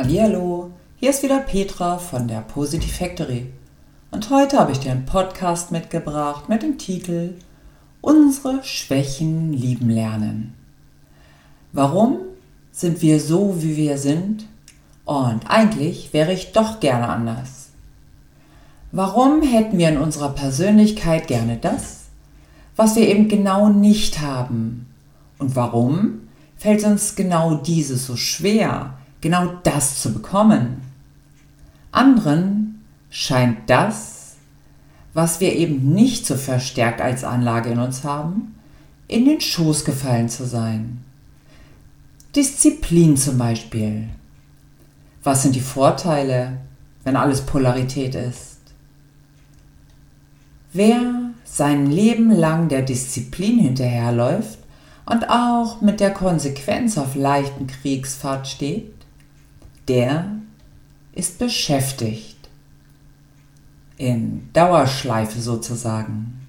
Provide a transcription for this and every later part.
Hallihallo, hier ist wieder Petra von der Positive Factory. Und heute habe ich dir einen Podcast mitgebracht mit dem Titel Unsere Schwächen lieben lernen. Warum sind wir so, wie wir sind? Und eigentlich wäre ich doch gerne anders. Warum hätten wir in unserer Persönlichkeit gerne das, was wir eben genau nicht haben? Und warum fällt uns genau dieses so schwer, genau das zu bekommen? Anderen scheint das, was wir eben nicht so verstärkt als Anlage in uns haben, in den Schoß gefallen zu sein. Disziplin zum Beispiel. Was sind die Vorteile, wenn alles Polarität ist? Wer sein Leben lang der Disziplin hinterherläuft und auch mit der Konsequenz auf leichten Kriegsfahrt steht, der ist beschäftigt. In Dauerschleife sozusagen.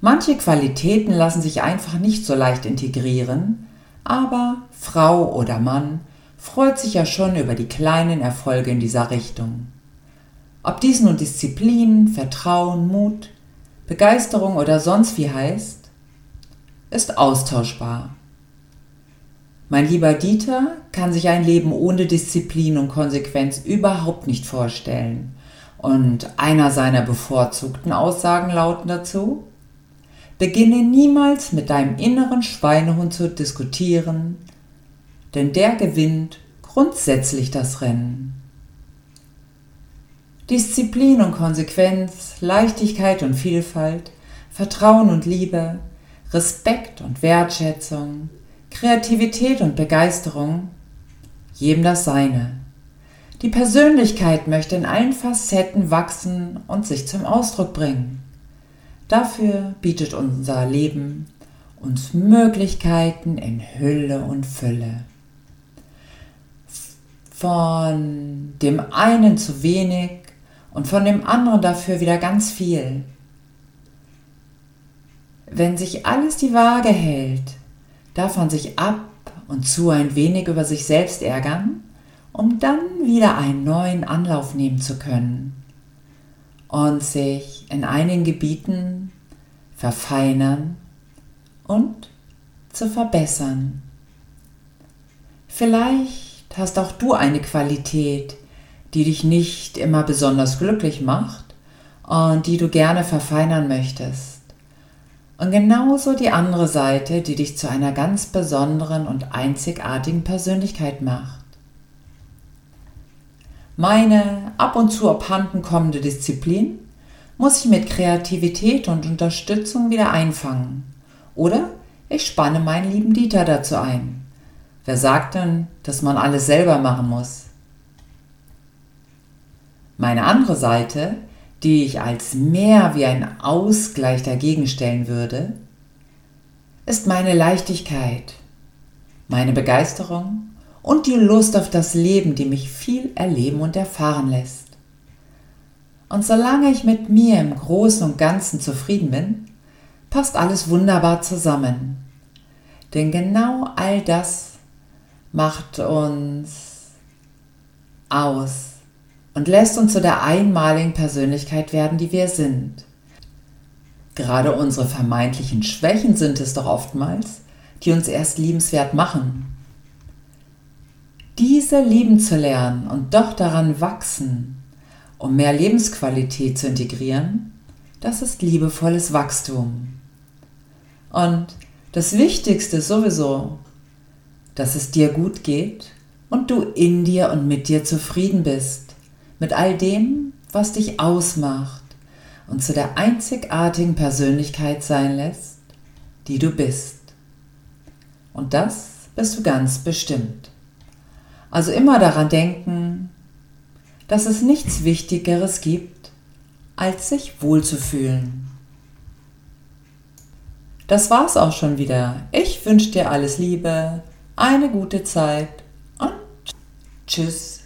Manche Qualitäten lassen sich einfach nicht so leicht integrieren, aber Frau oder Mann freut sich ja schon über die kleinen Erfolge in dieser Richtung. Ob dies nun Disziplin, Vertrauen, Mut, Begeisterung oder sonst wie heißt, ist austauschbar. Mein lieber Dieter kann sich ein Leben ohne Disziplin und Konsequenz überhaupt nicht vorstellen. Und einer seiner bevorzugten Aussagen lauten dazu, beginne niemals mit deinem inneren Schweinehund zu diskutieren, denn der gewinnt grundsätzlich das Rennen. Disziplin und Konsequenz, Leichtigkeit und Vielfalt, Vertrauen und Liebe, Respekt und Wertschätzung, Kreativität und Begeisterung, jedem das Seine. Die Persönlichkeit möchte in allen Facetten wachsen und sich zum Ausdruck bringen. Dafür bietet unser Leben uns Möglichkeiten in Hülle und Fülle. Von dem einen zu wenig und von dem anderen dafür wieder ganz viel. Wenn sich alles die Waage hält, darf man sich ab und zu ein wenig über sich selbst ärgern, um dann wieder einen neuen Anlauf nehmen zu können und sich in einigen Gebieten verfeinern und zu verbessern. Vielleicht hast auch du eine Qualität, die dich nicht immer besonders glücklich macht und die du gerne verfeinern möchtest. Und genauso die andere Seite, die dich zu einer ganz besonderen und einzigartigen Persönlichkeit macht. Meine ab und zu abhanden kommende Disziplin muss ich mit Kreativität und Unterstützung wieder einfangen. Oder ich spanne meinen lieben Dieter dazu ein. Wer sagt denn, dass man alles selber machen muss? Meine andere Seite, die ich als mehr wie ein Ausgleich dagegen stellen würde, ist meine Leichtigkeit, meine Begeisterung und die Lust auf das Leben, die mich viel erleben und erfahren lässt. Und solange ich mit mir im Großen und Ganzen zufrieden bin, passt alles wunderbar zusammen. Denn genau all das macht uns aus und lässt uns zu der einmaligen Persönlichkeit werden, die wir sind. Gerade unsere vermeintlichen Schwächen sind es doch oftmals, die uns erst liebenswert machen. Diese lieben zu lernen und doch daran wachsen, um mehr Lebensqualität zu integrieren, das ist liebevolles Wachstum. Und das Wichtigste ist sowieso, dass es dir gut geht und du in dir und mit dir zufrieden bist mit all dem, was dich ausmacht und zu der einzigartigen Persönlichkeit sein lässt, die du bist. Und das bist du ganz bestimmt. Also immer daran denken, dass es nichts Wichtigeres gibt, als sich wohlzufühlen. Das war's auch schon wieder. Ich wünsche dir alles Liebe, eine gute Zeit und tschüss.